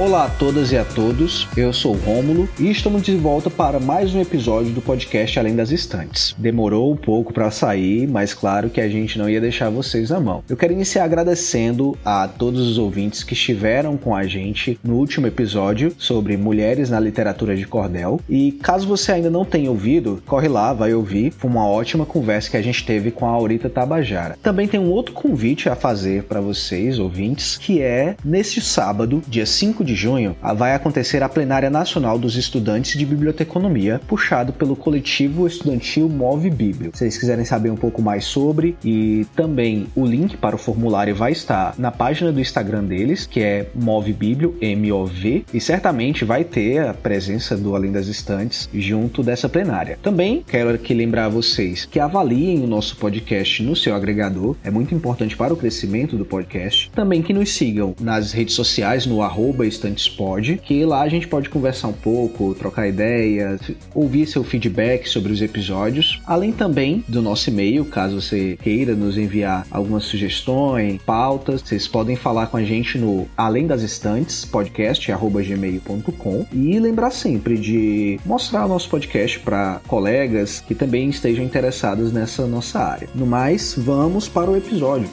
Olá a todas e a todos, eu sou Rômulo e estamos de volta para mais um episódio do podcast Além das Estantes. Demorou um pouco para sair, mas claro que a gente não ia deixar vocês na mão. Eu quero iniciar agradecendo a todos os ouvintes que estiveram com a gente no último episódio sobre mulheres na literatura de cordel. E caso você ainda não tenha ouvido, corre lá, vai ouvir. Foi uma ótima conversa que a gente teve com a Aurita Tabajara. Também tem um outro convite a fazer para vocês, ouvintes, que é neste sábado, dia 5 de de junho, vai acontecer a plenária nacional dos estudantes de biblioteconomia, puxado pelo coletivo estudantil Move Bíblio. Se vocês quiserem saber um pouco mais sobre e também o link para o formulário vai estar na página do Instagram deles, que é Move Bíblio, M-O-V, e certamente vai ter a presença do Além das Estantes junto dessa plenária. Também quero aqui lembrar a vocês que avaliem o nosso podcast no seu agregador, é muito importante para o crescimento do podcast. Também que nos sigam nas redes sociais no arroba Estantes Pod, que lá a gente pode conversar um pouco, trocar ideias, ouvir seu feedback sobre os episódios, além também do nosso e-mail, caso você queira nos enviar algumas sugestões, pautas, vocês podem falar com a gente no além das estantes podcast@gmail.com e lembrar sempre de mostrar o nosso podcast para colegas que também estejam interessados nessa nossa área. No mais, vamos para o episódio.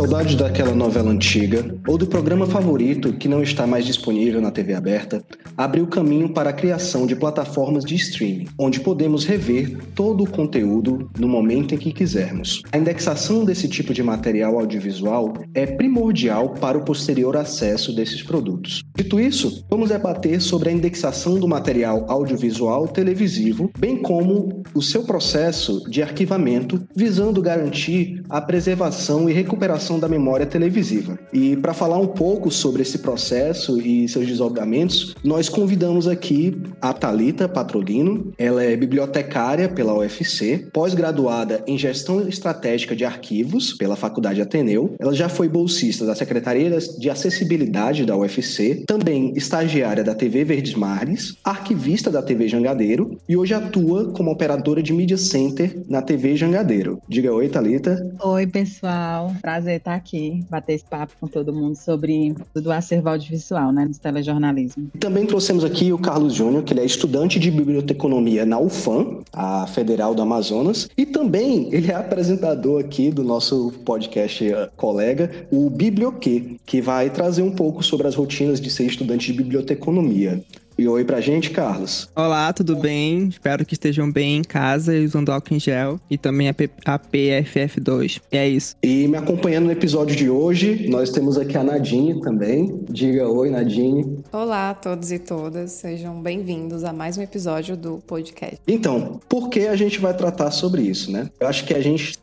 Saudade daquela novela antiga ou do programa favorito que não está mais disponível na TV aberta, abriu caminho para a criação de plataformas de streaming, onde podemos rever todo o conteúdo no momento em que quisermos. A indexação desse tipo de material audiovisual é primordial para o posterior acesso desses produtos. Dito isso, vamos debater sobre a indexação do material audiovisual televisivo, bem como o seu processo de arquivamento, visando garantir a preservação e recuperação da memória televisiva. E para falar um pouco sobre esse processo e seus desdobramentos, nós convidamos aqui a Talita Patrolino. Ela é bibliotecária pela UFC, pós-graduada em Gestão Estratégica de Arquivos pela Faculdade Ateneu. Ela já foi bolsista da Secretaria de Acessibilidade da UFC, também estagiária da TV Verdes Mares, arquivista da TV Jangadeiro e hoje atua como operadora de Media Center na TV Jangadeiro. Diga oi, Talita. Oi, pessoal. Prazer estar aqui, bater esse papo com todo mundo sobre o acervo audiovisual, né, no telejornalismo. Também trouxemos aqui o Carlos Júnior, que ele é estudante de biblioteconomia na UFAM, a Federal do Amazonas, e também ele é apresentador aqui do nosso podcast eh, colega, o Biblioquê, que vai trazer um pouco sobre as rotinas de ser estudante de biblioteconomia. E oi pra gente, Carlos. Olá, tudo bem? Espero que estejam bem em casa e usando álcool em gel e também a, P a PFF2. E é isso. E me acompanhando no episódio de hoje, nós temos aqui a Nadine também. Diga oi, Nadine. Olá a todos e todas, sejam bem-vindos a mais um episódio do podcast. Então, por que a gente vai tratar sobre isso, né? Eu acho que a gente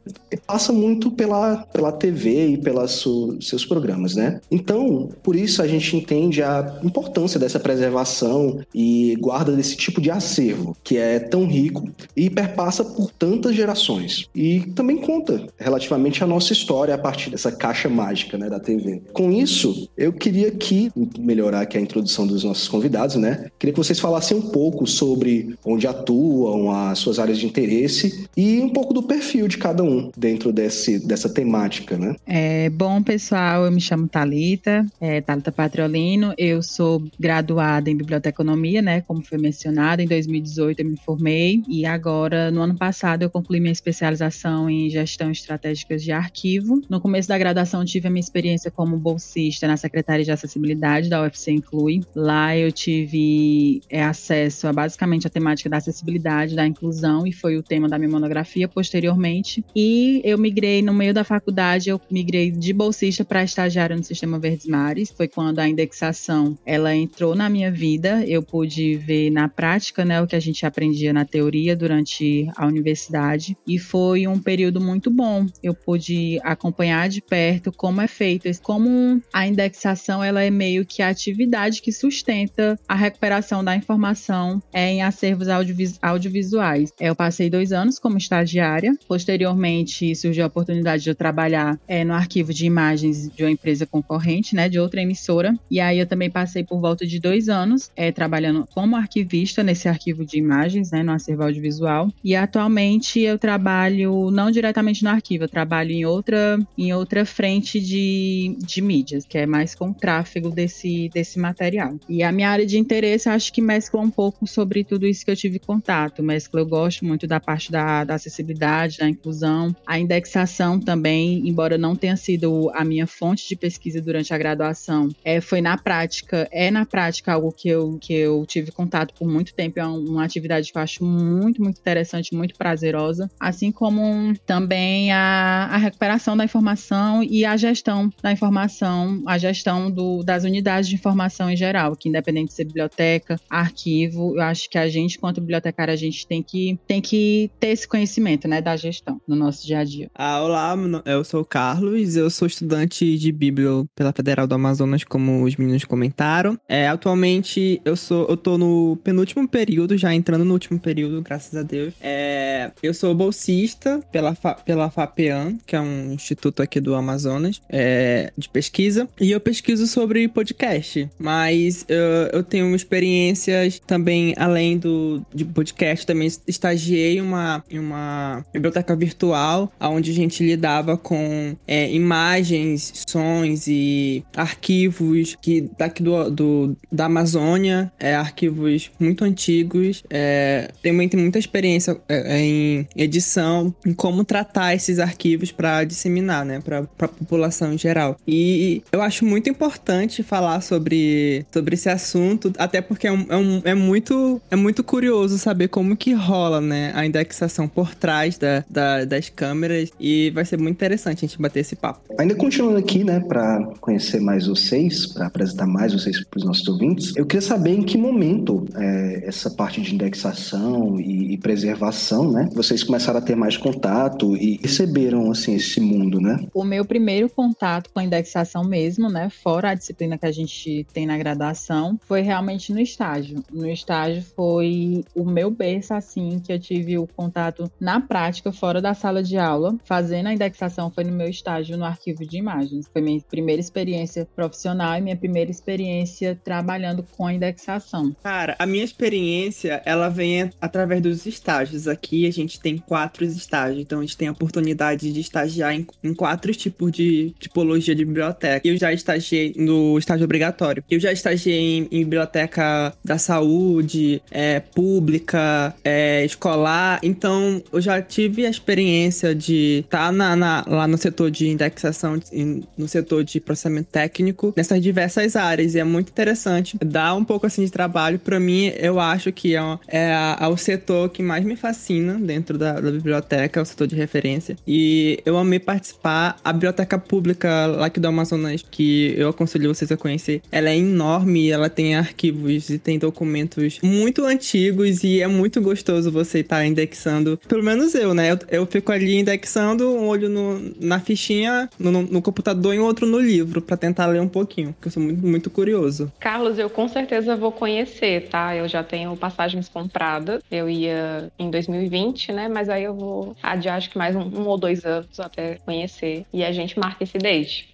passa muito pela, pela TV e pelos seus programas, né? Então, por isso a gente entende a importância dessa preservação e guarda desse tipo de acervo, que é tão rico e perpassa por tantas gerações. E também conta relativamente a nossa história a partir dessa caixa mágica né, da TV. Com isso, eu queria aqui melhorar aqui a introdução dos nossos convidados, né? Queria que vocês falassem um pouco sobre onde atuam, as suas áreas de interesse e um pouco do perfil de cada um dentro desse, dessa temática, né? É, bom, pessoal, eu me chamo Talita, é, Talita Patriolino, eu sou graduada em biblioteca economia, né? Como foi mencionado, em 2018 eu me formei e agora, no ano passado, eu concluí minha especialização em gestão estratégica de arquivo. No começo da graduação, tive a minha experiência como bolsista na Secretaria de Acessibilidade da UFC Inclui. Lá eu tive é, acesso a basicamente a temática da acessibilidade, da inclusão e foi o tema da minha monografia posteriormente. E eu migrei no meio da faculdade, eu migrei de bolsista para estagiário no Sistema Verdes Mares. Foi quando a indexação ela entrou na minha vida eu pude ver na prática, né, o que a gente aprendia na teoria durante a universidade e foi um período muito bom. Eu pude acompanhar de perto como é feito, como a indexação ela é meio que a atividade que sustenta a recuperação da informação em acervos audiovis audiovisuais. Eu passei dois anos como estagiária, posteriormente surgiu a oportunidade de eu trabalhar é, no arquivo de imagens de uma empresa concorrente, né, de outra emissora, e aí eu também passei por volta de dois anos é, é, trabalhando como arquivista nesse arquivo de imagens, né, no acervo audiovisual. E atualmente eu trabalho não diretamente no arquivo, eu trabalho em outra, em outra frente de, de mídias, que é mais com o tráfego desse, desse material. E a minha área de interesse, acho que mescla um pouco sobre tudo isso que eu tive contato. Mescla, eu gosto muito da parte da, da acessibilidade, da inclusão, a indexação também, embora não tenha sido a minha fonte de pesquisa durante a graduação, é, foi na prática, é na prática algo que eu, que eu tive contato por muito tempo, é uma atividade que eu acho muito, muito interessante, muito prazerosa, assim como também a, a recuperação da informação e a gestão da informação, a gestão do, das unidades de informação em geral, que independente de ser biblioteca, arquivo, eu acho que a gente, quanto bibliotecário, a gente tem que, tem que ter esse conhecimento, né, da gestão no nosso dia a dia. Ah, olá, eu sou o Carlos, eu sou estudante de Bíblia pela Federal do Amazonas, como os meninos comentaram. É, atualmente eu sou, eu tô no penúltimo período, já entrando no último período, graças a Deus. É, eu sou bolsista pela, Fa, pela FAPEAN, que é um instituto aqui do Amazonas, é, de pesquisa, e eu pesquiso sobre podcast, mas eu, eu tenho experiências também além do de podcast, também estagiei uma, em uma biblioteca virtual, onde a gente lidava com é, imagens, sons e arquivos que daqui do, do da Amazônia, é, arquivos muito antigos. É, também tem muita experiência é, em edição, em como tratar esses arquivos para disseminar, né, para a população em geral. E eu acho muito importante falar sobre, sobre esse assunto, até porque é, um, é, um, é, muito, é muito curioso saber como que rola, né, a indexação por trás da, da, das câmeras e vai ser muito interessante a gente bater esse papo. Ainda continuando aqui, né, para conhecer mais vocês, para apresentar mais vocês para os nossos ouvintes, eu queria saber em que momento é, essa parte de indexação e, e, preservação, né, vocês começaram a ter mais contato e receberam, assim, esse mundo, né? O meu primeiro contato com a indexação mesmo, né, fora a disciplina que a gente tem na graduação, foi realmente no estágio. No estágio foi o meu berço, assim, que eu tive o contato na prática, fora da sala de aula, fazendo a indexação foi no meu estágio no arquivo de imagens. Foi minha primeira experiência profissional e minha primeira experiência trabalhando com a indexação. Cara, a minha experiência, ela vem através dos estágios. Aqui a gente tem quatro estágios, então a gente tem a oportunidade de estagiar em, em quatro tipos de tipologia de biblioteca. Eu já estagiei no estágio obrigatório. Eu já estagiei em, em biblioteca da saúde, é, pública, é, escolar. Então eu já tive a experiência de estar tá na, na, lá no setor de indexação, no setor de processamento técnico, nessas diversas áreas. E é muito interessante. Dá um pouco assim de trabalho. Para mim, eu acho que é, é, é, o setor que mais me fascina dentro da, da biblioteca, é o setor de referência. E eu amei participar. A biblioteca pública lá aqui do Amazonas, que eu aconselho vocês a conhecer, ela é enorme, ela tem arquivos e tem documentos muito antigos e é muito gostoso você estar tá indexando. Pelo menos eu, né? Eu, eu fico ali indexando um olho no, na fichinha, no, no, computador e outro no livro, para tentar ler um pouquinho, porque eu sou muito, muito curioso. Carlos, eu com certeza vou conhecer, tá? Eu já tenho passagens compradas. Eu ia em 2020, né? Mas aí eu vou adiar acho que mais um, um ou dois anos até conhecer. E a gente marca esse date.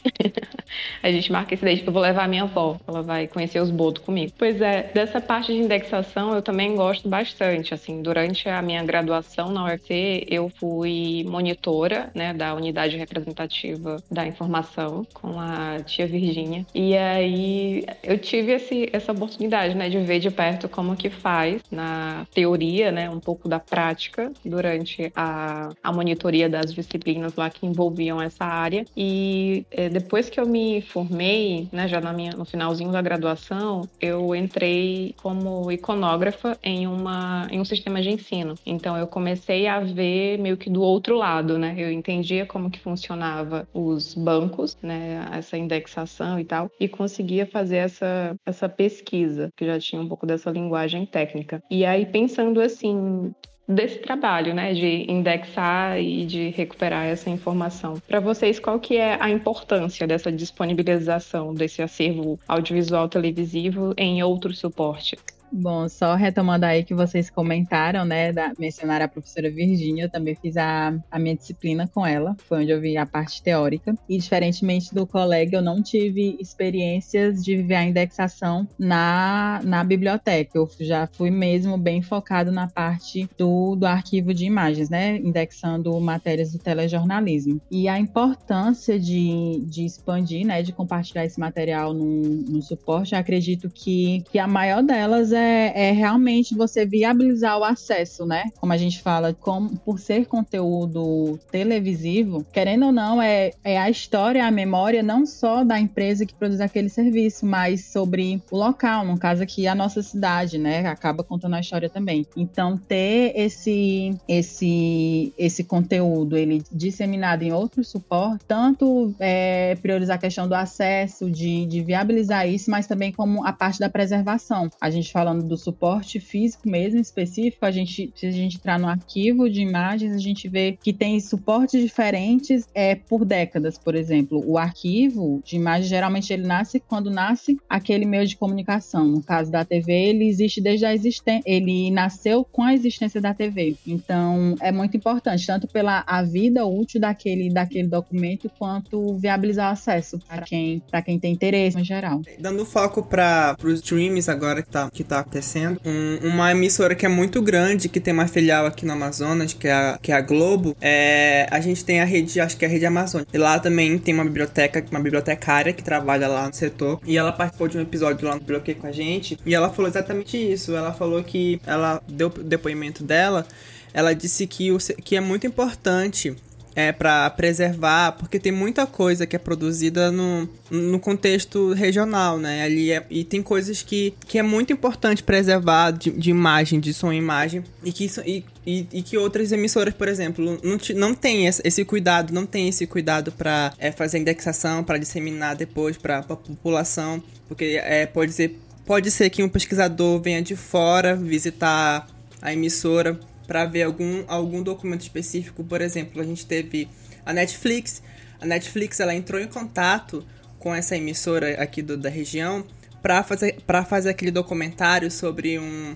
a gente marca esse date. Eu vou levar a minha avó, ela vai conhecer os bodos comigo. Pois é, dessa parte de indexação eu também gosto bastante. Assim, durante a minha graduação na UFC, eu fui monitora, né, da unidade representativa da informação com a tia Virgínia. E aí eu tive esse, essa oportunidade, né, de ver de perto como que faz na teoria, né, um pouco da prática durante a, a monitoria das disciplinas lá que envolviam essa área. E é, depois que eu me formei, né, já na minha, no finalzinho da graduação, eu entrei como iconógrafa em uma em um sistema de ensino. Então eu comecei a ver meio que do outro lado, né? Eu entendia como que funcionava os bancos, né, essa indexação e tal, e conseguia fazer essa, essa pesquisa, que já tinha um pouco dessa linguagem técnica. E aí, pensando assim, desse trabalho, né, de indexar e de recuperar essa informação. Para vocês, qual que é a importância dessa disponibilização desse acervo audiovisual televisivo em outros suportes? Bom, só retomando aí que vocês comentaram, né, da, mencionaram a professora Virginia, eu também fiz a, a minha disciplina com ela, foi onde eu vi a parte teórica, e diferentemente do colega, eu não tive experiências de viver a indexação na, na biblioteca, eu já fui mesmo bem focado na parte do, do arquivo de imagens, né, indexando matérias do telejornalismo. E a importância de, de expandir, né, de compartilhar esse material no, no suporte, acredito que, que a maior delas é, é realmente você viabilizar o acesso, né? Como a gente fala, como, por ser conteúdo televisivo, querendo ou não, é, é a história, a memória não só da empresa que produz aquele serviço, mas sobre o local, no caso aqui a nossa cidade, né? Acaba contando a história também. Então, ter esse, esse, esse conteúdo, ele disseminado em outros suportes, tanto é, priorizar a questão do acesso, de, de viabilizar isso, mas também como a parte da preservação. A gente falando do suporte físico mesmo, específico, a gente, se a gente entrar no arquivo de imagens, a gente vê que tem suportes diferentes é, por décadas, por exemplo. O arquivo de imagens, geralmente ele nasce quando nasce aquele meio de comunicação. No caso da TV, ele existe desde a existência, ele nasceu com a existência da TV. Então, é muito importante, tanto pela a vida útil daquele, daquele documento, quanto viabilizar o acesso para quem, quem tem interesse em geral. Dando foco para os streams agora que tá, que tá acontecendo, um, uma emissora que é muito grande, que tem uma filial aqui no Amazonas, que é a, que é a Globo, é, a gente tem a rede, acho que é a rede Amazônia. E lá também tem uma biblioteca, uma bibliotecária que trabalha lá no setor, e ela participou de um episódio lá no bloqueio com a gente, e ela falou exatamente isso. Ela falou que ela deu o depoimento dela, ela disse que, o, que é muito importante é, para preservar, porque tem muita coisa que é produzida no, no contexto regional, né? Ali é, e tem coisas que, que é muito importante preservar de, de imagem, de som e imagem, e que, e, e, e, que outras emissoras, por exemplo, não, não tem esse cuidado, não tem esse cuidado para é, fazer indexação, para disseminar depois para a população, porque é, pode ser pode ser que um pesquisador venha de fora visitar a emissora para ver algum, algum documento específico. Por exemplo, a gente teve a Netflix. A Netflix ela entrou em contato com essa emissora aqui do, da região para fazer, fazer aquele documentário sobre um,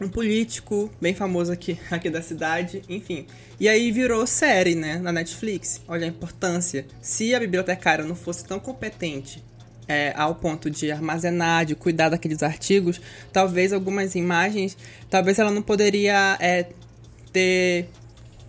um político bem famoso aqui, aqui da cidade, enfim. E aí virou série, né, na Netflix. Olha a importância. Se a bibliotecária não fosse tão competente é, ao ponto de armazenar, de cuidar daqueles artigos, talvez algumas imagens, talvez ela não poderia é, ter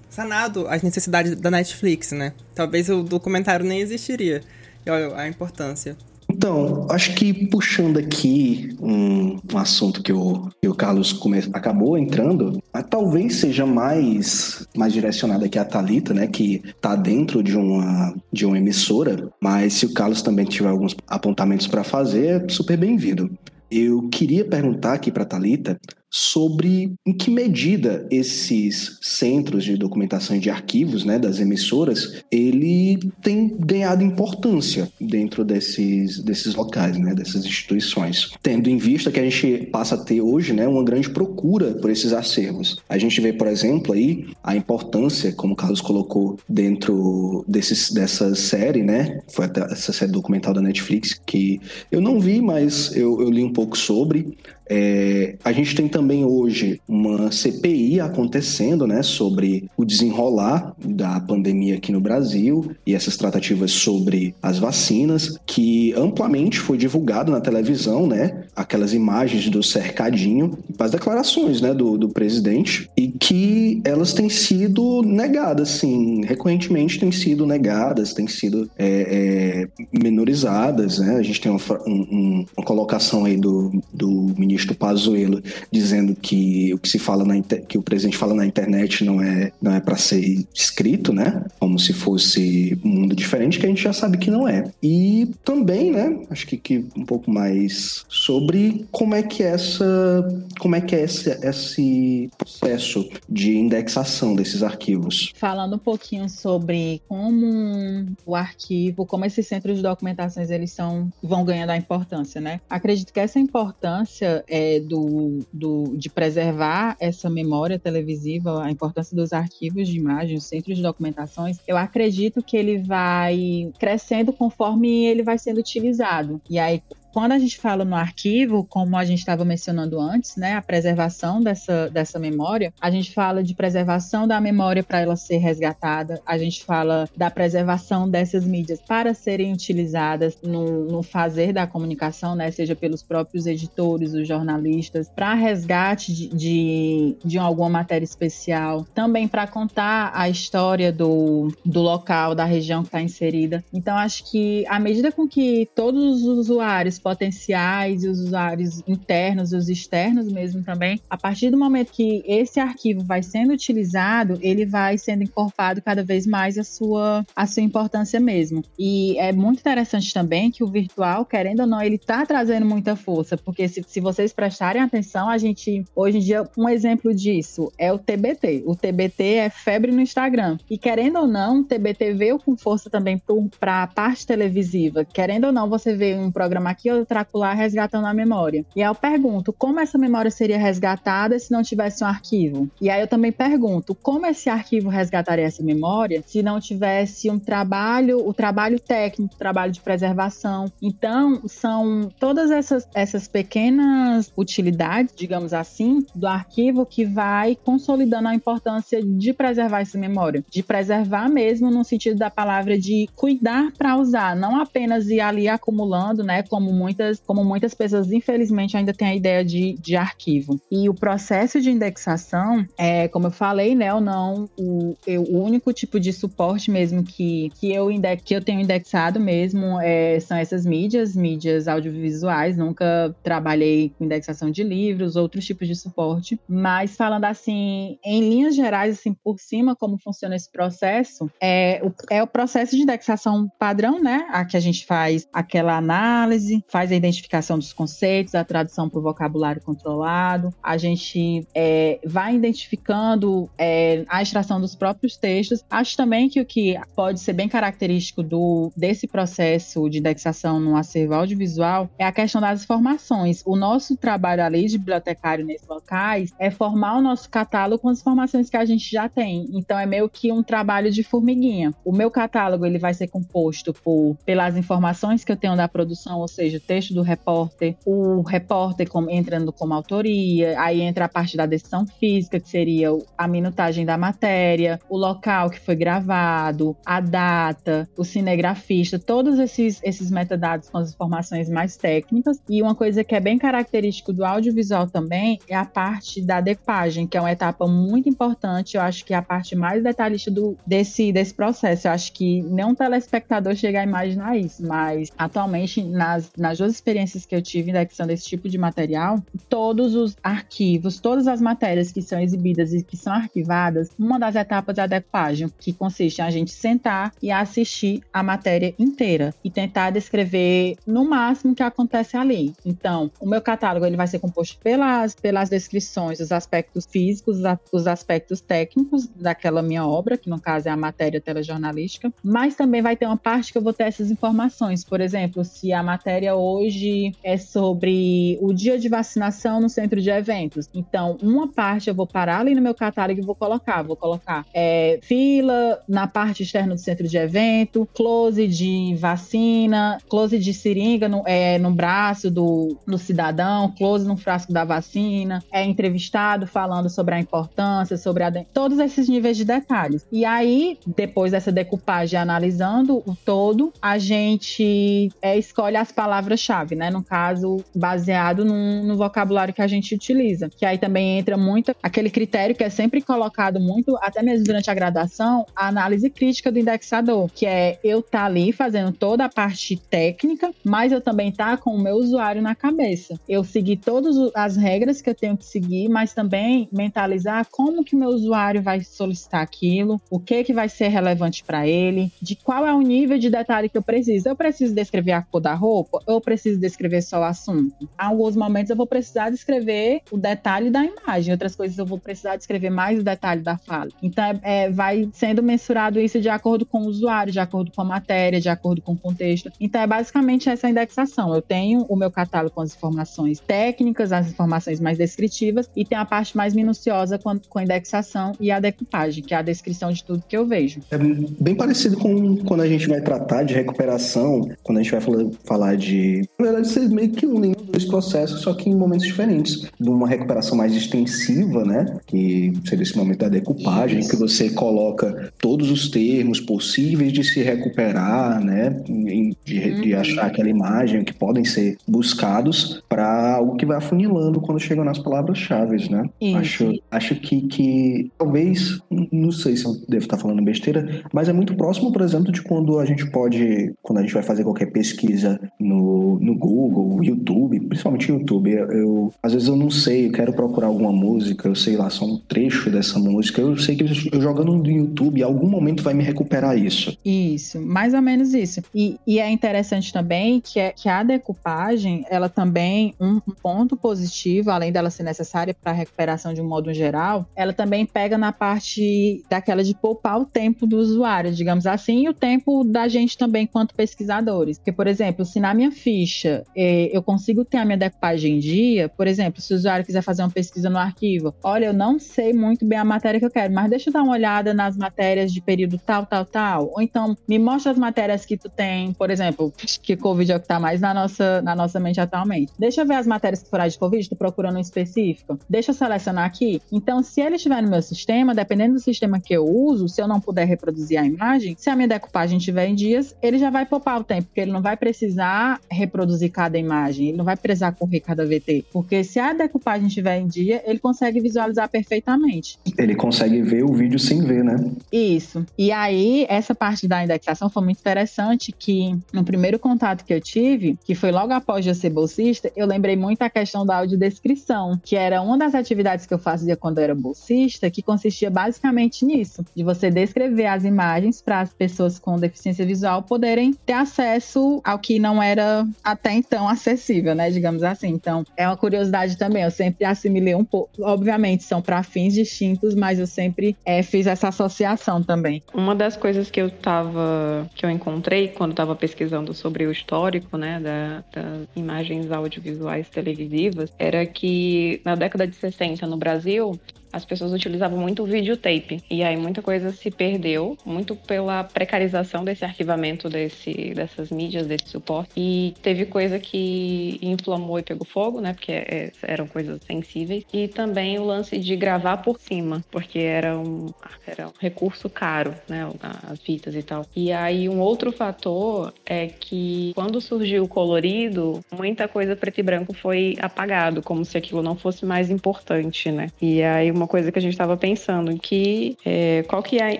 sanado as necessidades da Netflix, né? Talvez o documentário nem existiria. E olha a importância. Então, acho que puxando aqui um, um assunto que o, que o Carlos come, acabou entrando, talvez seja mais, mais direcionado aqui a Talita, né, que está dentro de uma, de uma emissora, mas se o Carlos também tiver alguns apontamentos para fazer, é super bem-vindo. Eu queria perguntar aqui para Talita sobre em que medida esses centros de documentação e de arquivos, né, das emissoras, ele tem ganhado importância dentro desses, desses locais, né, dessas instituições, tendo em vista que a gente passa a ter hoje, né, uma grande procura por esses acervos. A gente vê, por exemplo, aí a importância, como o Carlos colocou dentro desses, dessa série, né, foi até essa série documental da Netflix que eu não vi, mas eu, eu li um pouco sobre é, a gente tem também hoje uma CPI acontecendo, né, sobre o desenrolar da pandemia aqui no Brasil e essas tratativas sobre as vacinas, que amplamente foi divulgado na televisão, né, aquelas imagens do cercadinho, as declarações, né, do, do presidente, e que elas têm sido negadas, sim, recorrentemente têm sido negadas, têm sido é, é, menorizadas, né, a gente tem uma, um, uma colocação aí do, do ministro ministro Pazuello dizendo que o que se fala na que o presidente fala na internet não é não é para ser escrito, né? Como se fosse um mundo diferente que a gente já sabe que não é. E também, né? Acho que, que um pouco mais sobre como é que essa como é que é esse, esse processo de indexação desses arquivos. Falando um pouquinho sobre como o arquivo, como esses centros de documentações eles são vão ganhando a importância, né? Acredito que essa importância é, do, do, de preservar essa memória televisiva, a importância dos arquivos de imagens, centros de documentações, eu acredito que ele vai crescendo conforme ele vai sendo utilizado. E aí, quando a gente fala no arquivo, como a gente estava mencionando antes, né, a preservação dessa, dessa memória, a gente fala de preservação da memória para ela ser resgatada, a gente fala da preservação dessas mídias para serem utilizadas no, no fazer da comunicação, né, seja pelos próprios editores, os jornalistas, para resgate de, de, de alguma matéria especial, também para contar a história do, do local, da região que está inserida. Então, acho que à medida com que todos os usuários potenciais e os usuários internos e os externos mesmo também, a partir do momento que esse arquivo vai sendo utilizado, ele vai sendo encorpado cada vez mais a sua, a sua importância mesmo. E é muito interessante também que o virtual, querendo ou não, ele está trazendo muita força, porque se, se vocês prestarem atenção, a gente, hoje em dia, um exemplo disso é o TBT. O TBT é febre no Instagram. E querendo ou não, o TBT veio com força também para a parte televisiva. Querendo ou não, você vê um programa aqui ou outro lá resgatando a memória. E aí eu pergunto, como essa memória seria resgatada se não tivesse um arquivo? E aí eu também pergunto, como esse arquivo resgataria essa memória se não tivesse um trabalho, o trabalho técnico, o trabalho de preservação. Então, são todas essas, essas pequenas utilidades, digamos assim, do arquivo que vai consolidando a importância de preservar essa memória, de preservar mesmo no sentido da palavra de cuidar para usar, não apenas ir ali acumulando, né, como muitas, como muitas pessoas infelizmente ainda têm a ideia de, de arquivo. E o processo de indexação, é, como eu falei, né, ou não, o, eu, o único tipo de suporte mesmo que, que, eu, index, que eu tenho indexado mesmo é, são essas mídias, mídias audiovisuais, nunca trabalhei com indexação de livros, outros tipos de suporte, mas falando assim, em linhas gerais, assim, por cima, como funciona esse processo, é o, é o processo de indexação padrão, né, a que a gente faz aquela análise, faz a identificação dos conceitos, a tradução para o vocabulário controlado, a gente é, vai identificando é, a extração dos próprios textos. Acho também que o que pode ser bem característico do, desse processo de indexação no acervo audiovisual é a questão das informações. O nosso trabalho ali de bibliotecário nesses locais é formar o nosso catálogo com as informações que a gente já tem. Então é meio que um trabalho de formiguinha. O meu catálogo ele vai ser composto por pelas informações que eu tenho da produção, ou seja, o texto do repórter, o repórter como, entrando como autoria, aí entra a parte da decisão física, que seria a minutagem da matéria, o local que foi gravado, a data, o cinegrafista, todos esses, esses metadados com as informações mais técnicas. E uma coisa que é bem característico do audiovisual também é a parte da decupagem, que é uma etapa muito importante. Eu acho que é a parte mais detalhista do, desse, desse processo. Eu acho que nenhum telespectador chega a imaginar isso, mas atualmente, nas, nas duas experiências que eu tive indexando desse tipo de material, todos os arquivos, todas as matérias que são exibidas e que são arquivadas, uma das etapas é a decupagem, que consiste em a gente sentar e assistir a matéria inteira e tentar descrever no máximo o que acontece ali. Então, o meu catálogo ele vai ser composto pelas, pelas descrições, os aspectos físicos, os aspectos técnicos daquela minha obra, que no caso é a matéria telejornalística, mas também vai ter uma parte que eu vou ter essas informações. Por exemplo, se a matéria hoje é sobre o dia de vacinação no centro de eventos. Então, uma parte eu vou parar ali no meu catálogo e vou colocar. Vou colocar é, fila na parte externa do centro de evento, close de vacina, close de seringa no, é, no braço do, do cidadão, close no frasco da vacina, é entrevistado falando sobre a importância, sobre a, todos esses níveis de detalhes. E aí, depois dessa decupagem, analisando o todo, a gente é, escolhe as palavras-chave, né? No caso, baseado no vocabulário que a gente utiliza. Que aí também entra muito aquele critério que é sempre colocado muito, até mesmo durante a graduação, a análise crítica do indexador, que é eu tá ali fazendo toda a parte técnica, mas eu também tá com o meu usuário na cabeça. Eu seguir todas as regras que eu tenho que seguir, mas também mentalizar como que meu usuário vai solicitar aquilo, o que que vai ser relevante para ele, de qual é o nível de detalhe que eu preciso. Eu preciso descrever a cor da roupa, eu preciso descrever só o assunto. Em alguns momentos eu vou precisar descrever o detalhe da imagem, outras coisas eu vou precisar descrever mais o detalhe da fala. Então, é, é, vai sendo mensurado isso de acordo com o usuário, de acordo com a matéria, de acordo com o contexto. Então, é basicamente essa indexação. Eu tenho o meu catálogo com as informações técnicas, as informações mais descritivas, e tem a parte mais minuciosa com, com a indexação e a decupagem, que é a descrição de tudo que eu vejo. É bem parecido com quando a gente vai tratar de recuperação, quando a gente vai falar, falar de na verdade, ser meio que unem os dois processos, só que em momentos diferentes. De uma recuperação mais extensiva, né? Que seria esse momento da decupagem, Isso. que você coloca todos os termos possíveis de se recuperar, né? De, de uhum. achar aquela imagem que podem ser buscados para algo que vai afunilando quando chegam nas palavras-chave, né? Acho, acho que, que talvez, não sei se eu devo estar falando besteira, mas é muito próximo, por exemplo, de quando a gente pode, quando a gente vai fazer qualquer pesquisa no, no Google, YouTube, principalmente YouTube, eu, eu às vezes eu não sei, eu quero procurar alguma música, eu sei lá, só um trecho dessa música, eu sei que eu jogando no YouTube, em algum momento vai me recuperar isso. Isso, mais ou menos isso. E, e é interessante também que, é, que a decupagem, ela também, um, ponto positivo, além dela ser necessária para a recuperação de um modo geral, ela também pega na parte daquela de poupar o tempo do usuário, digamos assim, e o tempo da gente também quanto pesquisadores. Porque, por exemplo, se na minha ficha eh, eu consigo ter a minha decupagem em dia, por exemplo, se o usuário quiser fazer uma pesquisa no arquivo, olha, eu não sei muito bem a matéria que eu quero, mas deixa eu dar uma olhada nas matérias de período tal, tal, tal. Ou então, me mostra as matérias que tu tem, por exemplo, que Covid é o que tá mais na nossa, na nossa mente atualmente. Deixa eu ver as matérias que foram de Covid, tô procurando um específico. Deixa eu selecionar aqui. Então, se ele estiver no meu sistema, dependendo do sistema que eu uso, se eu não puder reproduzir a imagem, se a minha decupagem estiver em dias, ele já vai poupar o tempo, porque ele não vai precisar reproduzir cada imagem, ele não vai precisar correr cada VT. Porque se a decupagem estiver em dia, ele consegue visualizar perfeitamente. Ele consegue ver o vídeo sem ver, né? Isso. E aí, essa parte da indexação foi muito interessante, que no primeiro contato que eu tive, que foi logo após eu ser bolsista, eu lembrei muito a questão da audiodescrição, que era uma das atividades que eu fazia quando eu era bolsista, que consistia basicamente nisso, de você descrever as imagens para as pessoas com deficiência visual poderem ter acesso ao que não era até então acessível, né, digamos assim. Então, é uma curiosidade também, eu sempre assimilei um pouco, obviamente são para fins distintos, mas eu sempre é, fiz essa associação também. Uma das coisas que eu tava, que eu encontrei quando estava pesquisando sobre o histórico, né, da, das imagens audiovisuais televisivas, era que na década de 60 no Brasil, as pessoas utilizavam muito o videotape. E aí muita coisa se perdeu, muito pela precarização desse arquivamento desse, dessas mídias, desse suporte. E teve coisa que inflamou e pegou fogo, né? Porque é, eram coisas sensíveis. E também o lance de gravar por cima, porque era um, era um recurso caro, né? As fitas e tal. E aí um outro fator é que quando surgiu o colorido, muita coisa preto e branco foi apagado, como se aquilo não fosse mais importante, né? E aí uma coisa que a gente estava pensando, que é, qual que é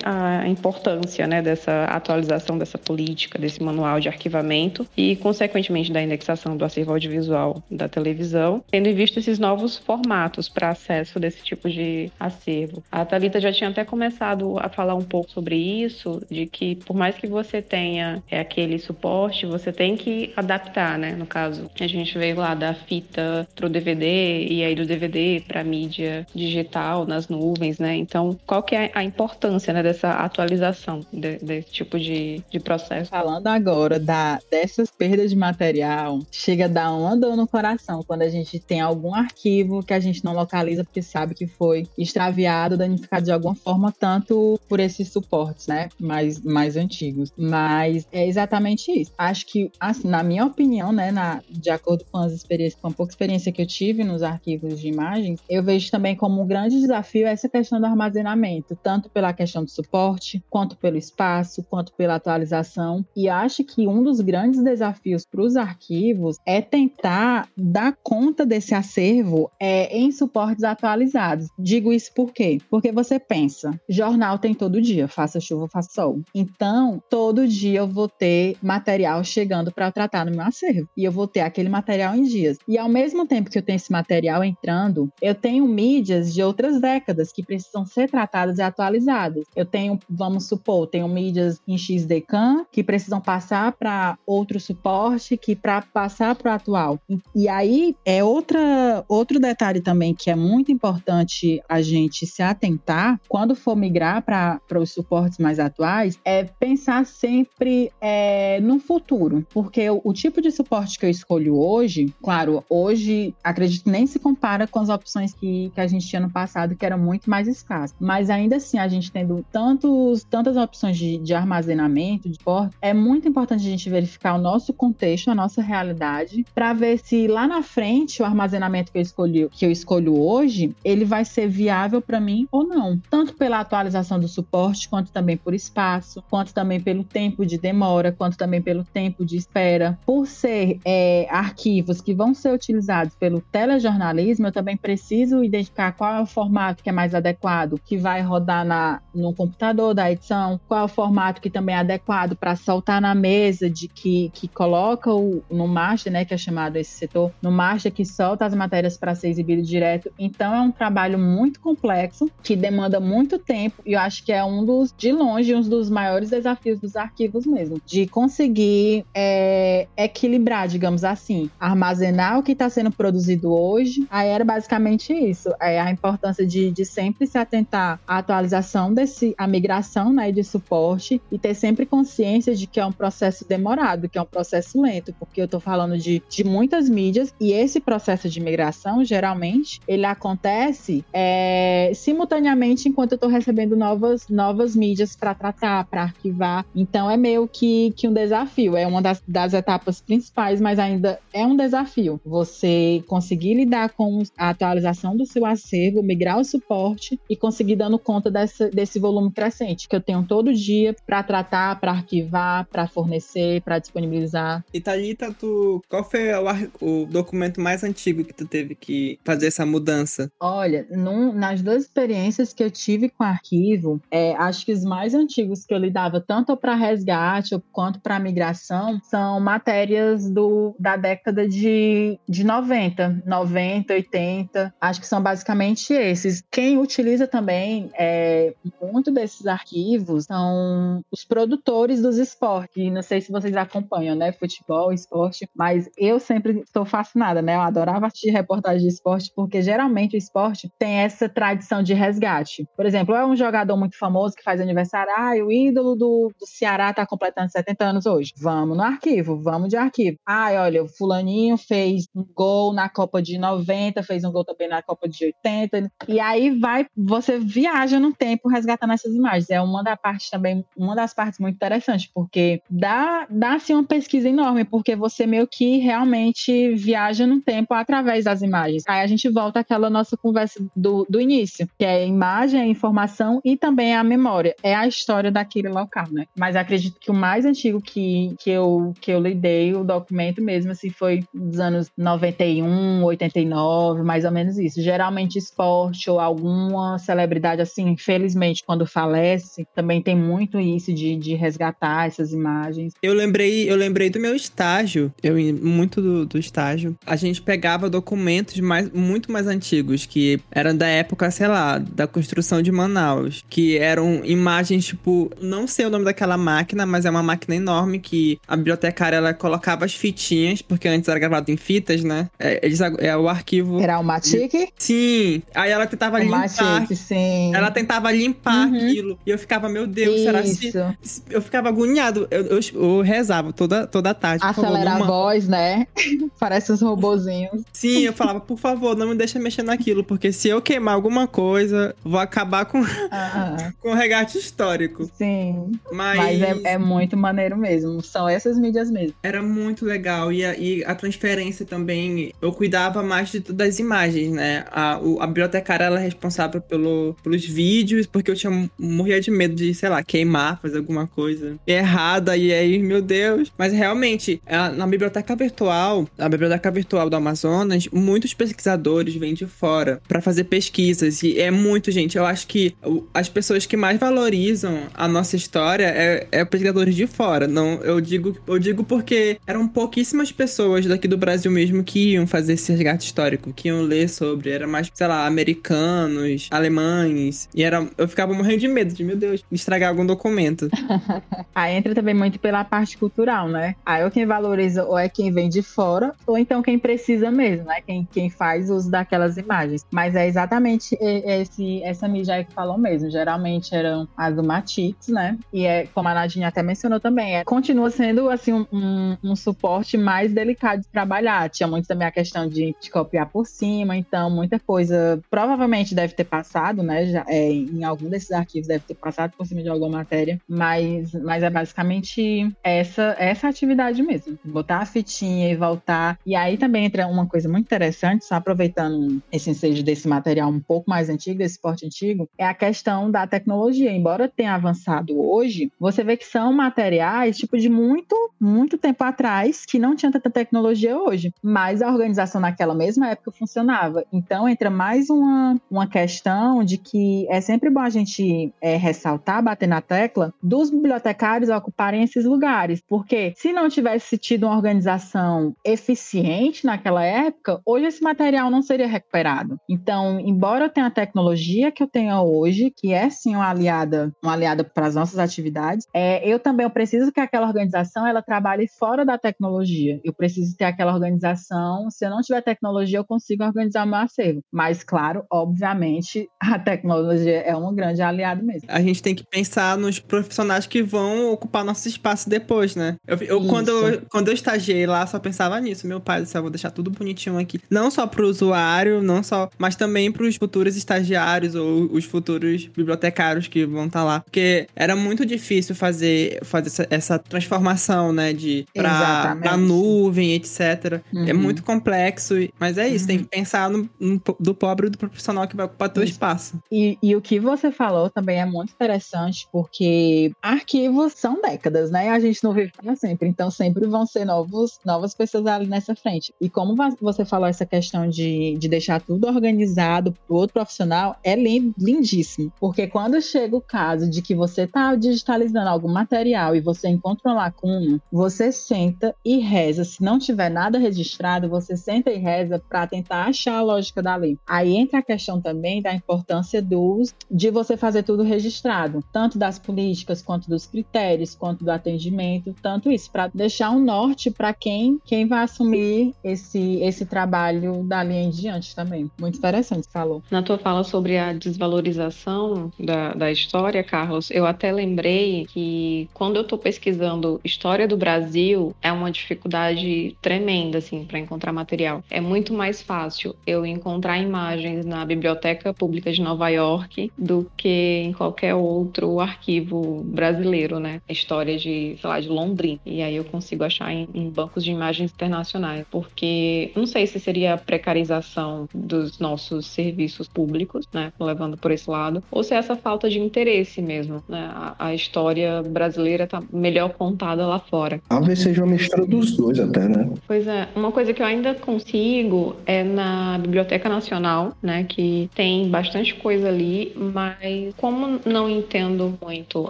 a, importância né, dessa atualização dessa política, desse manual de arquivamento e, consequentemente, da indexação do acervo audiovisual da televisão, tendo em vista esses novos formatos para acesso desse tipo de acervo. A Thalita já tinha até começado a falar um pouco sobre isso, de que por mais que você tenha é, aquele suporte, você tem que adaptar, né? No caso, a gente veio lá da fita para o DVD e aí do DVD para mídia digital nas nuvens, né? Então, qual que é a importância né, dessa atualização de, desse tipo de, de processo? Falando agora da, dessas perdas de material, chega a dar uma dor no coração quando a gente tem algum arquivo que a gente não localiza porque sabe que foi extraviado, danificado de alguma forma, tanto por esses suportes, né? Mais, mais antigos. Mas é exatamente isso. Acho que, assim, na minha opinião, né, na, de acordo com as experiências, com a pouca experiência que eu tive nos arquivos de imagens, eu vejo também como um grande desafio é essa questão do armazenamento, tanto pela questão do suporte, quanto pelo espaço, quanto pela atualização. E acho que um dos grandes desafios para os arquivos é tentar dar conta desse acervo é, em suportes atualizados. Digo isso por quê? Porque você pensa, jornal tem todo dia, faça chuva, faça sol. Então, todo dia eu vou ter material chegando para tratar no meu acervo. E eu vou ter aquele material em dias. E ao mesmo tempo que eu tenho esse material entrando, eu tenho mídias de outras outras décadas que precisam ser tratadas e atualizadas. Eu tenho, vamos supor, tenho mídias em XDCAM que precisam passar para outro suporte que para passar para o atual. E, aí é outra, outro detalhe também que é muito importante a gente se atentar quando for migrar para os suportes mais atuais é pensar sempre é, no futuro, porque o, o tipo de suporte que eu escolho hoje, claro, hoje acredito nem se compara com as opções que, que a gente tinha no passado passado que era muito mais escasso. Mas ainda assim, a gente tendo tantos, tantas opções de, de armazenamento, de porta, é muito importante a gente verificar o nosso contexto, a nossa realidade, para ver se lá na frente o armazenamento que eu escolhi, que eu escolho hoje, ele vai ser viável para mim ou não. Tanto pela atualização do suporte, quanto também por espaço, quanto também pelo tempo de demora, quanto também pelo tempo de espera. Por ser é, arquivos que vão ser utilizados pelo telejornalismo, eu também preciso identificar qual é o formato que é mais adequado, que vai rodar na, no computador da edição, qual é o formato que também é adequado para soltar na mesa, de que, que coloca o, no master, né, que é chamado esse setor, no master que solta as matérias para ser exibido direto. Então é um trabalho muito complexo, que demanda muito tempo, e eu acho que é um dos, de longe, um dos maiores desafios dos arquivos mesmo, de conseguir é, equilibrar, digamos assim, armazenar o que está sendo produzido hoje. Aí era basicamente isso, é a importância de, de sempre se atentar à atualização desse, a migração né, de suporte e ter sempre consciência de que é um processo demorado, que é um processo lento, porque eu estou falando de, de muitas mídias e esse processo de migração, geralmente, ele acontece é, simultaneamente enquanto eu estou recebendo novas, novas mídias para tratar, para arquivar. Então é meio que, que um desafio, é uma das, das etapas principais, mas ainda é um desafio você conseguir lidar com a atualização do seu acervo, migrar o suporte e conseguir dando conta dessa, desse volume crescente que eu tenho todo dia para tratar, para arquivar, para fornecer, para disponibilizar. E Thalita, tu, qual foi o, o, documento mais antigo que tu teve que fazer essa mudança? Olha, num, nas duas experiências que eu tive com arquivo, é, acho que os mais antigos que eu lidava tanto para resgate quanto para migração são matérias do, da década de, de 90, 90, 80. Acho que são basicamente esses. Quem utiliza também é, muito desses arquivos são os produtores dos esportes. Não sei se vocês acompanham, né? Futebol, esporte, mas eu sempre estou fascinada, né? Eu adorava assistir reportagem de esporte, porque geralmente o esporte tem essa tradição de resgate. Por exemplo, é um jogador muito famoso que faz aniversário, ah, o ídolo do, do Ceará está completando 70 anos hoje. Vamos no arquivo, vamos de arquivo. Ah, olha, o fulaninho fez um gol na Copa de 90, fez um gol também na Copa de 80. E aí vai, você viaja no tempo resgatando essas imagens. É uma da parte também, uma das partes muito interessantes, porque dá, dá assim uma pesquisa enorme, porque você meio que realmente viaja no tempo através das imagens. Aí a gente volta àquela nossa conversa do, do início, que é a imagem, a informação e também a memória. É a história daquele local, né? Mas acredito que o mais antigo que, que, eu, que eu lidei, o documento mesmo, assim, foi dos anos 91, 89, mais ou menos isso. Geralmente esporte ou alguma celebridade, assim, infelizmente, quando falece, também tem muito isso de, de resgatar essas imagens. Eu lembrei, eu lembrei do meu estágio, eu muito do, do estágio. A gente pegava documentos mais, muito mais antigos, que eram da época, sei lá, da construção de Manaus, que eram imagens, tipo, não sei o nome daquela máquina, mas é uma máquina enorme que a bibliotecária ela colocava as fitinhas, porque antes era gravado em fitas, né? É, eles, é o arquivo. Era o Matic? Sim. Aí ela tentava o limpar. Sim. Ela tentava limpar uhum. aquilo. E eu ficava, meu Deus, Isso. será que. Eu ficava agoniado. Eu, eu, eu, rezava toda, toda a tarde. Acelerar favor, a voz, né? Parece os robozinhos. Sim, eu falava, por favor, não me deixa mexer naquilo, porque se eu queimar alguma coisa, vou acabar com, ah. com o regate histórico. Sim. Mas, Mas é, é, muito maneiro mesmo. São essas mídias mesmo. Era muito legal. E a, e a transferência também, eu cuidava mais de, das imagens, né? A, o, a bibliotecária ela é responsável pelo, pelos vídeos, porque eu tinha morria de medo de, sei lá, queimar, fazer alguma coisa errada. E aí, meu Deus. Mas realmente, na biblioteca virtual, a biblioteca virtual do Amazonas, muitos pesquisadores vêm de fora para fazer pesquisas. E é muito, gente. Eu acho que as pessoas que mais valorizam a nossa história é, é pesquisadores de fora. Não, eu digo, eu digo porque eram pouquíssimas pessoas daqui do Brasil mesmo que iam fazer esse resgate histórico, que iam ler sobre. Era mais, sei lá, americanos, alemães. E era, eu ficava morrendo de medo de, meu Deus, estragar algum documento. Aí entra também muito pela parte cultural, né? Aí ou quem valoriza ou é quem vem de fora, ou então quem precisa mesmo, né? Quem, quem faz uso daquelas imagens. Mas é exatamente esse, essa mídia aí que falou mesmo. Geralmente eram as do Matix, né? E é, como a Nadine até mencionou também, é, continua sendo assim um, um, um suporte mais delicado de trabalhar. Tinha muito também a questão de, de, copiar por cima, então muita coisa provavelmente deve ter passado, né? Já, é, em algum desses arquivos deve ter passado por cima de alguma matéria, mas, mas é basicamente essa, essa atividade mesmo. Botar a fitinha e voltar. E aí também entra uma coisa muito interessante, só aproveitando esse ensejo desse material um pouco mais antigo, desse porte antigo, é a questão da tecnologia. Embora tenha avançado hoje, você vê que são materiais tipo de muito, muito tempo atrás que não tinha tanta tecnologia hoje, mas a organização naquela mesma época funcionava. Então entra mais uma, uma questão de que é sempre bom a gente é, ressaltar, bater na tecla dos bibliotecários ocuparem esses lugares, porque se não tivesse tido uma organização eficiente naquela época, hoje esse material não seria recuperado. Então, embora eu tenha a tecnologia que eu tenho hoje, que é sim uma aliada, uma aliada para as nossas atividades, é, eu também eu preciso que aquela organização ela trabalhe fora da tecnologia. Eu preciso ter aquela organização. Se eu não tiver tecnologia, eu consigo organizar meu acervo. Mas, claro, obviamente, a tecnologia é um grande aliado mesmo. A gente tem que pensar nos profissionais que vão ocupar nosso espaço depois, né? Eu, eu quando, eu, quando eu estagiei lá, só pensava nisso. Meu pai disse, eu vou deixar tudo bonitinho aqui. Não só para o usuário, não só, mas também para os futuros estagiários ou os futuros bibliotecários que vão estar tá lá. Porque era muito difícil fazer, fazer essa, essa transformação, né? De pra, pra nuvem, etc. É uhum. É muito complexo, mas é isso, uhum. tem que pensar no, no, do pobre e profissional que vai ocupar teu espaço. E, e o que você falou também é muito interessante, porque arquivos são décadas, né? A gente não vive para sempre, então sempre vão ser novos, novas pessoas ali nessa frente. E como você falou essa questão de, de deixar tudo organizado pro outro profissional, é lindíssimo. Porque quando chega o caso de que você tá digitalizando algum material e você encontra uma lacuna, você senta e reza. Se não tiver nada registrado, você senta e reza para tentar achar a lógica da lei. Aí entra a questão também da importância dos de você fazer tudo registrado, tanto das políticas quanto dos critérios, quanto do atendimento, tanto isso para deixar um norte para quem quem vai assumir esse esse trabalho dali em diante também. Muito interessante, falou. Na tua fala sobre a desvalorização da, da história, Carlos, eu até lembrei que quando eu estou pesquisando história do Brasil, é uma dificuldade tremenda assim para encontrar material. É muito mais fácil eu encontrar imagens na Biblioteca Pública de Nova York do que em qualquer outro arquivo brasileiro, né? História de, sei lá, de Londrina. E aí eu consigo achar em, em bancos de imagens internacionais, porque não sei se seria a precarização dos nossos serviços públicos, né? Levando por esse lado, ou se é essa falta de interesse mesmo, né? A, a história brasileira tá melhor contada lá fora. Talvez seja uma mistura dos dois até, né? Pois é. Uma coisa que eu ainda consigo é na Biblioteca Nacional, né? Que tem bastante coisa ali, mas como não entendo muito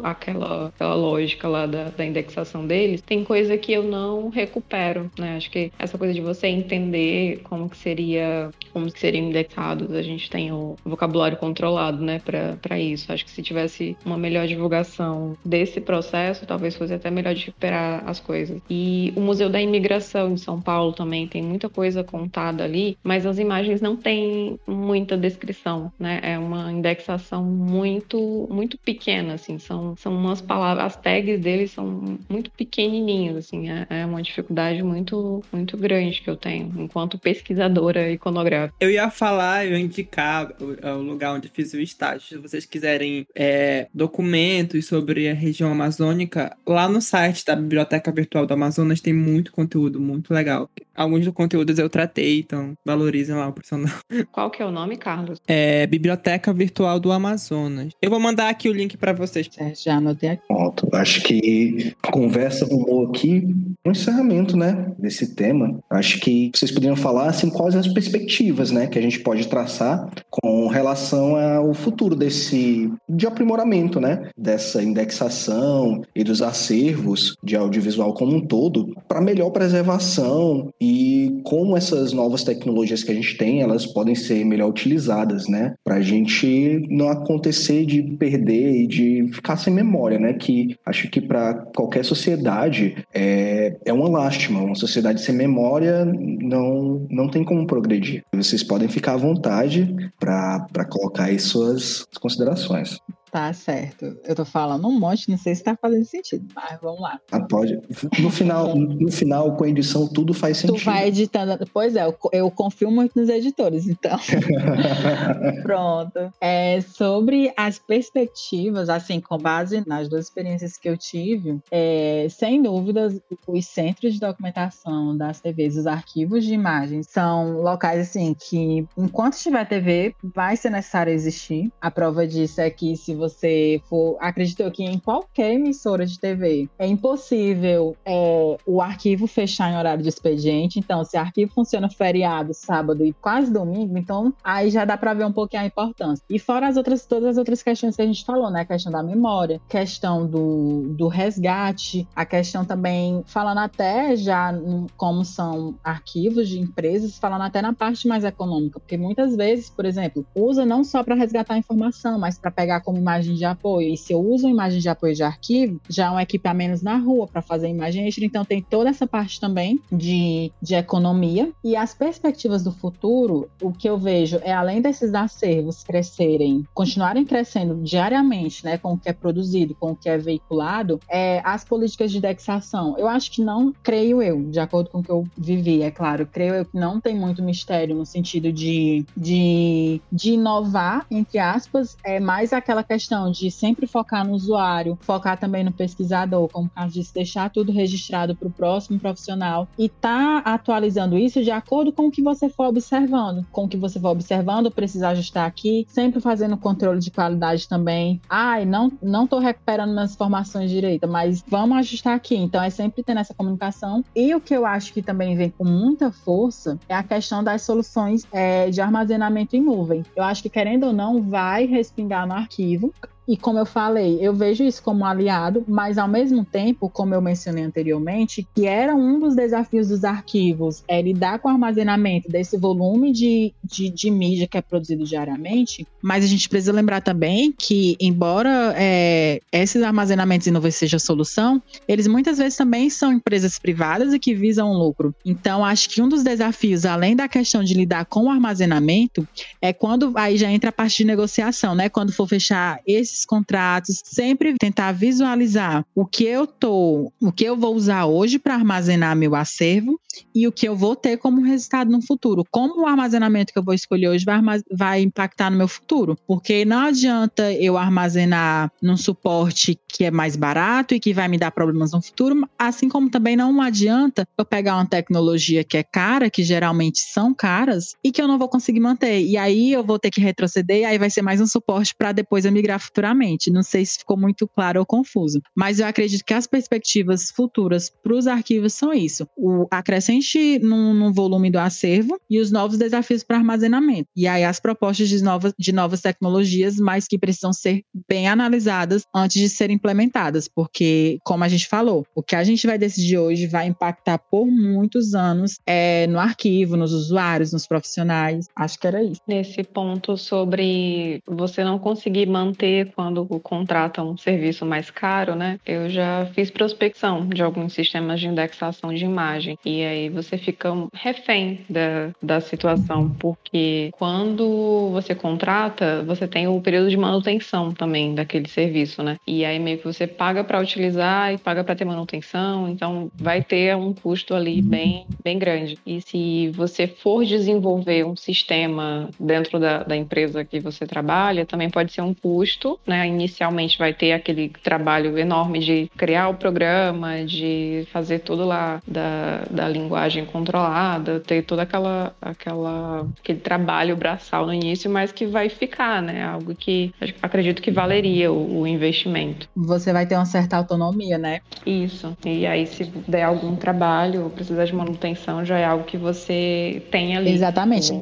aquela, aquela lógica lá da, da indexação deles, tem coisa que eu não recupero, né? Acho que essa coisa de você entender como que seria, como que seriam indexados, a gente tem o vocabulário controlado, né, para isso. Acho que se tivesse uma melhor divulgação desse processo, talvez fosse até melhor de recuperar as coisas. E o Museu da Imigração em São Paulo também tem muita coisa contada ali, mas as imagens não têm muita descrição, né? É uma indexação muito muito pequena, assim, são, são umas palavras, as tags deles são muito pequenininhas, assim, é, é uma dificuldade muito muito grande que eu tenho enquanto pesquisadora iconográfica. Eu ia falar, eu ia indicar o, o lugar onde fiz o estágio, se vocês quiserem é, documentos sobre a região amazônica, lá no site da Biblioteca Virtual do Amazonas tem muito conteúdo, muito legal. Alguns dos conteúdos eu tratei, então valorizem lá o profissional. Qual que é o nome, Carlos? É Biblioteca Virtual do Amazonas. Eu vou mandar aqui o link para vocês. É, já anotei aqui. Pronto. Acho que a conversa rumou aqui um encerramento, né, desse tema. Acho que vocês poderiam falar, assim, quais as perspectivas, né, que a gente pode traçar com relação ao futuro desse, de aprimoramento, né, dessa indexação e dos acervos de audiovisual como um todo para melhor preservação e como essas novas tecnologias que a gente tem, elas podem ser melhor utilizadas, né? Para a gente não acontecer de perder e de ficar sem memória, né? Que acho que para qualquer sociedade é, é uma lástima. Uma sociedade sem memória não, não tem como progredir. Vocês podem ficar à vontade para colocar aí suas considerações. Tá certo. Eu tô falando um monte, não sei se tá fazendo sentido, mas vamos lá. Ah, pode. No final, no final, com a edição, tudo faz sentido. Tu vai editando. Pois é, eu, eu confio muito nos editores, então. Pronto. É, sobre as perspectivas, assim, com base nas duas experiências que eu tive, é, sem dúvidas, os centros de documentação das TVs, os arquivos de imagens, são locais, assim, que enquanto estiver TV, vai ser necessário existir. A prova disso é que se você for, acredito que em qualquer emissora de TV, é impossível é, o arquivo fechar em horário de expediente. Então, se o arquivo funciona feriado, sábado e quase domingo, então aí já dá para ver um pouquinho a importância. E fora as outras, todas as outras questões que a gente falou, né? A questão da memória, questão do, do resgate, a questão também, falando até já como são arquivos de empresas, falando até na parte mais econômica, porque muitas vezes, por exemplo, usa não só para resgatar informação, mas para pegar como imagem de apoio. E se eu uso imagem de apoio de arquivo, já é um equipamento na rua para fazer imagem extra, então tem toda essa parte também de, de economia. E as perspectivas do futuro, o que eu vejo é além desses acervos crescerem, continuarem crescendo diariamente, né, com o que é produzido, com o que é veiculado, é, as políticas de indexação. Eu acho que não, creio eu, de acordo com o que eu vivi, é claro, creio eu que não tem muito mistério no sentido de, de, de inovar, entre aspas, é mais aquela questão de sempre focar no usuário, focar também no pesquisador, como o Carlos disse, deixar tudo registrado para o próximo profissional e tá atualizando isso de acordo com o que você for observando, com o que você for observando, precisa ajustar aqui, sempre fazendo controle de qualidade também. Ai, não não tô recuperando minhas informações direito, mas vamos ajustar aqui. Então é sempre tendo essa comunicação. E o que eu acho que também vem com muita força é a questão das soluções é, de armazenamento em nuvem. Eu acho que querendo ou não vai respingar no arquivo think e como eu falei, eu vejo isso como um aliado, mas ao mesmo tempo, como eu mencionei anteriormente, que era um dos desafios dos arquivos, é lidar com o armazenamento desse volume de, de, de mídia que é produzido diariamente. Mas a gente precisa lembrar também que, embora é, esses armazenamentos em nuvem seja a solução, eles muitas vezes também são empresas privadas e que visam um lucro. Então, acho que um dos desafios, além da questão de lidar com o armazenamento, é quando aí já entra a parte de negociação, né? Quando for fechar esses esses contratos, sempre tentar visualizar o que eu tô, o que eu vou usar hoje para armazenar meu acervo e o que eu vou ter como resultado no futuro. Como o armazenamento que eu vou escolher hoje vai, vai impactar no meu futuro? Porque não adianta eu armazenar num suporte que é mais barato e que vai me dar problemas no futuro, assim como também não adianta eu pegar uma tecnologia que é cara, que geralmente são caras, e que eu não vou conseguir manter. E aí eu vou ter que retroceder, e aí vai ser mais um suporte para depois eu migrar futuramente. Não sei se ficou muito claro ou confuso, mas eu acredito que as perspectivas futuras para os arquivos são isso: o acrescente no, no volume do acervo e os novos desafios para armazenamento. E aí as propostas de novas, de novas tecnologias, mas que precisam ser bem analisadas antes de serem implementadas, porque, como a gente falou, o que a gente vai decidir hoje vai impactar por muitos anos é, no arquivo, nos usuários, nos profissionais. Acho que era isso. Nesse ponto sobre você não conseguir manter quando contrata um serviço mais caro, né? Eu já fiz prospecção de alguns sistemas de indexação de imagem e aí você fica refém da, da situação, porque quando você contrata, você tem o período de manutenção também daquele serviço, né? E aí meio que você paga para utilizar e paga para ter manutenção, então vai ter um custo ali bem, bem grande. E se você for desenvolver um sistema dentro da, da empresa que você trabalha, também pode ser um custo, né? Inicialmente vai ter aquele trabalho enorme de criar o programa, de fazer tudo lá da, da linguagem controlada, ter toda aquela, aquela aquele trabalho braçal no início, mas que vai ficar, né? Algo que acredito que valeria o, o investimento. Você vai ter uma certa autonomia, né? Isso. E aí, se der algum trabalho ou precisar de manutenção, já é algo que você tem ali. Exatamente.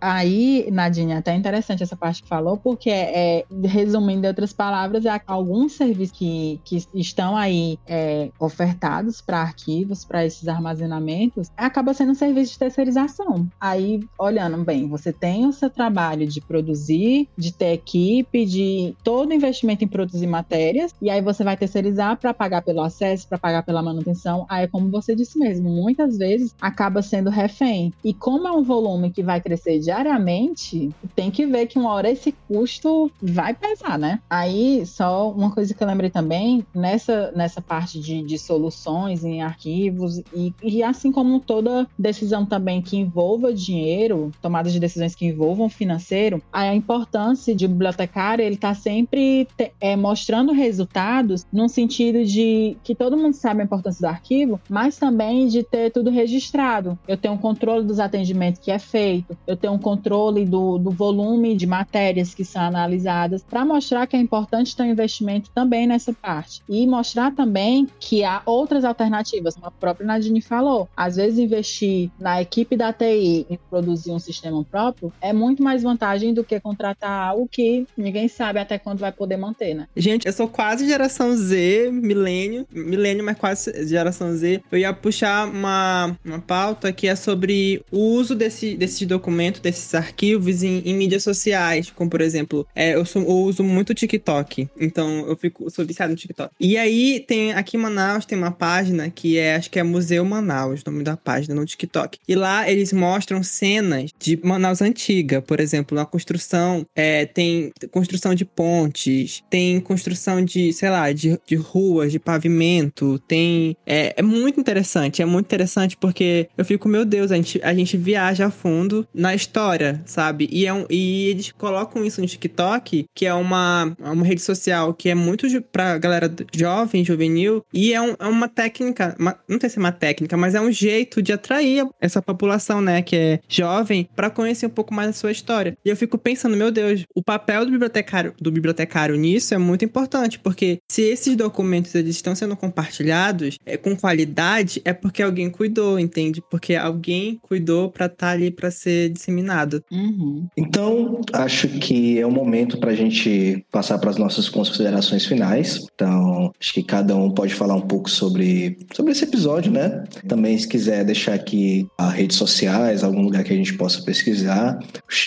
Aí, Nadine, até interessante essa parte que falou, porque é, resumindo em outras palavras, é alguns serviços que, que estão aí é, ofertados para arquivos, para esses armazenamentos, acaba sendo um serviço de terceirização. Aí, olhando bem, você tem o seu trabalho de produzir, de ter equipe, de todo investimento em produzir matérias, e aí você vai terceirizar para pagar pelo acesso, para pagar pela manutenção. Aí, como você disse mesmo, muitas vezes acaba sendo refém. E como é um volume que vai crescer diariamente, tem que ver que uma hora esse custo vai pesar, né? Né? Aí, só uma coisa que eu lembrei também, nessa, nessa parte de, de soluções em arquivos, e, e assim como toda decisão também que envolva dinheiro, tomada de decisões que envolvam financeiro, a importância de bibliotecário, ele está sempre te, é, mostrando resultados num sentido de que todo mundo sabe a importância do arquivo, mas também de ter tudo registrado. Eu tenho um controle dos atendimentos que é feito, eu tenho um controle do, do volume de matérias que são analisadas, para mostrar que é importante ter um investimento também nessa parte. E mostrar também que há outras alternativas, como a própria Nadine falou. Às vezes, investir na equipe da TI e produzir um sistema próprio é muito mais vantagem do que contratar algo que ninguém sabe até quando vai poder manter, né? Gente, eu sou quase geração Z, milênio, milênio, mas quase geração Z. Eu ia puxar uma, uma pauta que é sobre o uso desse, desses documentos, desses arquivos em, em mídias sociais, como por exemplo, é, eu, sou, eu, uso muito TikTok, então eu fico, sou viciado no TikTok. E aí tem aqui em Manaus tem uma página que é, acho que é Museu Manaus, o nome da página no TikTok. E lá eles mostram cenas de Manaus antiga, por exemplo, a construção, é, tem construção de pontes, tem construção de, sei lá, de, de ruas, de pavimento, tem. É, é muito interessante, é muito interessante porque eu fico, meu Deus, a gente, a gente viaja a fundo na história, sabe? E, é um, e eles colocam isso no TikTok, que é uma, uma rede social que é muito pra galera jovem, juvenil, e é, um, é uma técnica, uma, não sei se é uma técnica, mas é um jeito de atrair essa população, né, que é jovem, para conhecer um pouco mais a sua história. E eu fico pensando, meu Deus, o papel do bibliotecário, do bibliotecário nisso é muito importante, porque se esses documentos eles estão sendo compartilhados é, com qualidade, é porque alguém cuidou, entende? Porque alguém cuidou para estar tá ali para ser disseminado. Uhum. Então, acho que é o momento para a gente passar para as nossas considerações finais. Então, acho que cada um pode falar um pouco sobre, sobre esse episódio, né? Também, se quiser deixar aqui as redes sociais, algum lugar que a gente possa pesquisar.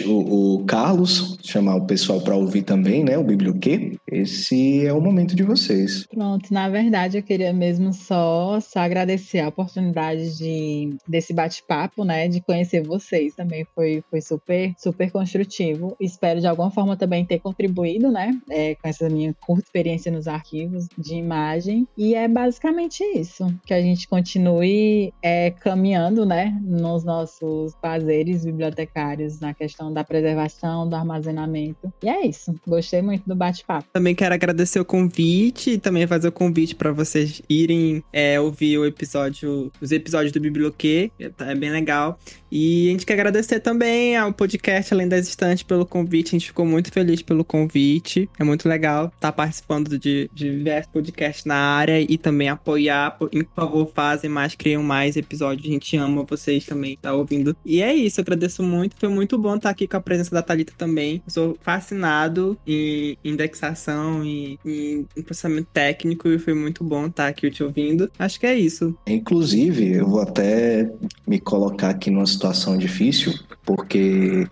O, o Carlos, chamar o pessoal para ouvir também, né? O Biblioquê. Esse é o momento de vocês. Pronto, na verdade, eu queria mesmo só, só agradecer a oportunidade de, desse bate-papo, né? De conhecer vocês também. Foi, foi super, super construtivo. Espero de alguma forma também ter contribuído, né? É, com essa minha curta experiência nos arquivos de imagem. E é basicamente isso. Que a gente continue é, caminhando, né? Nos nossos fazeres bibliotecários na questão da preservação, do armazenamento. E é isso. Gostei muito do bate-papo. Também quero agradecer o convite e também fazer o convite para vocês irem é, ouvir o episódio, os episódios do Biblioquê. É bem legal. E a gente quer agradecer também ao podcast Além das Estantes pelo convite. A gente ficou muito feliz pelo convite. É muito legal estar tá participando de, diversos podcasts na área e também apoiar. Por, favor, fazem mais, criam mais episódios. A gente ama vocês também, tá ouvindo. E é isso, eu agradeço muito. Foi muito bom estar aqui com a presença da Thalita também. Eu sou fascinado em indexação e em, processamento técnico e foi muito bom estar aqui te ouvindo. Acho que é isso. Inclusive, eu vou até me colocar aqui numa situação difícil, porque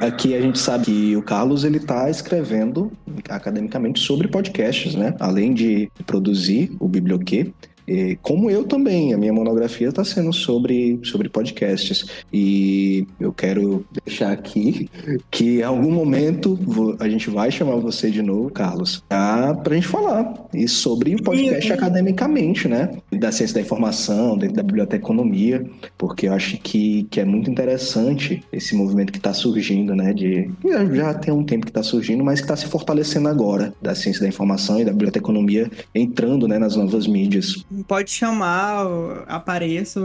aqui a gente sabe que o Carlos ele está escrevendo academicamente sobre podcasts, né? Além de produzir o Biblioquê, e, como eu também, a minha monografia está sendo sobre, sobre podcasts. E eu quero deixar aqui que em algum momento a gente vai chamar você de novo, Carlos, para a gente falar e sobre o podcast Sim. academicamente, né? Da ciência da informação, dentro da biblioteconomia, porque eu acho que, que é muito interessante esse movimento que está surgindo, né? De, já tem um tempo que está surgindo, mas que está se fortalecendo agora, da ciência da informação e da biblioteconomia entrando né, nas novas mídias pode chamar, apareço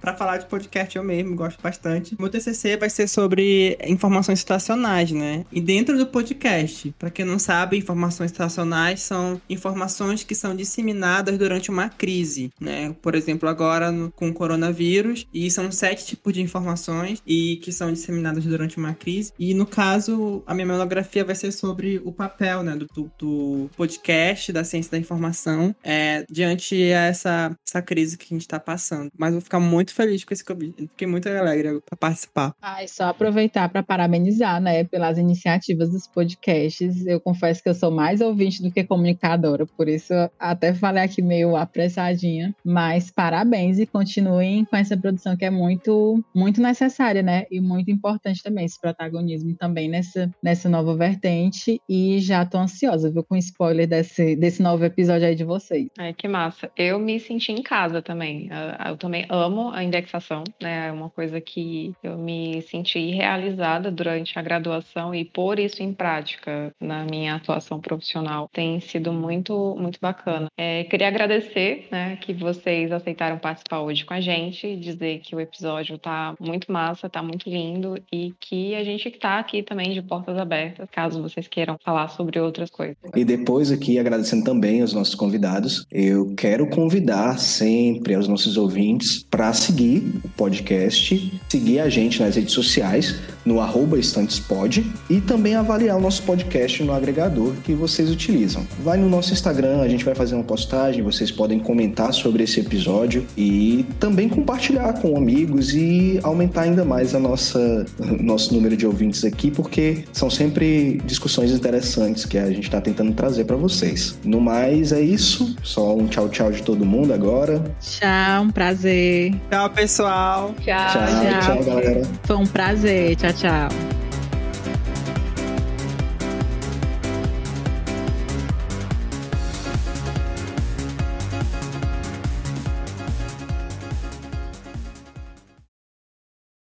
para falar de podcast eu mesmo, gosto bastante. Meu TCC vai ser sobre informações situacionais, né? E dentro do podcast, para quem não sabe, informações situacionais são informações que são disseminadas durante uma crise, né? Por exemplo, agora no, com o coronavírus, e são sete tipos de informações e que são disseminadas durante uma crise. E no caso, a minha monografia vai ser sobre o papel, né, do, do podcast da ciência da informação é, diante a essa, essa crise que a gente tá passando. Mas vou ficar muito feliz com esse convite. Fiquei muito alegre pra participar. Ah, é só aproveitar para parabenizar, né, pelas iniciativas dos podcasts. Eu confesso que eu sou mais ouvinte do que comunicadora, por isso até falei aqui meio apressadinha. Mas parabéns e continuem com essa produção que é muito, muito necessária, né? E muito importante também, esse protagonismo também nessa, nessa nova vertente. E já tô ansiosa, viu, com spoiler desse, desse novo episódio aí de vocês. Ai, que massa. Eu me senti em casa também. Eu também amo a indexação, né? É uma coisa que eu me senti realizada durante a graduação e por isso em prática na minha atuação profissional. Tem sido muito, muito bacana. É, queria agradecer, né, que vocês aceitaram participar hoje com a gente, dizer que o episódio tá muito massa, tá muito lindo e que a gente tá aqui também de portas abertas, caso vocês queiram falar sobre outras coisas. E depois aqui, agradecendo também aos nossos convidados, eu quero convidar sempre aos nossos ouvintes para seguir o podcast, seguir a gente nas redes sociais, no arroba estantespod e também avaliar o nosso podcast no agregador que vocês utilizam. Vai no nosso Instagram, a gente vai fazer uma postagem, vocês podem comentar sobre esse episódio e também compartilhar com amigos e aumentar ainda mais a nossa nosso número de ouvintes aqui, porque são sempre discussões interessantes que a gente está tentando trazer para vocês. No mais, é isso. Só um tchau, tchau de todo mundo agora. Tchau, um prazer. Tchau, pessoal. Tchau, Tchau, tchau, galera. Foi um prazer. Tchau, tchau.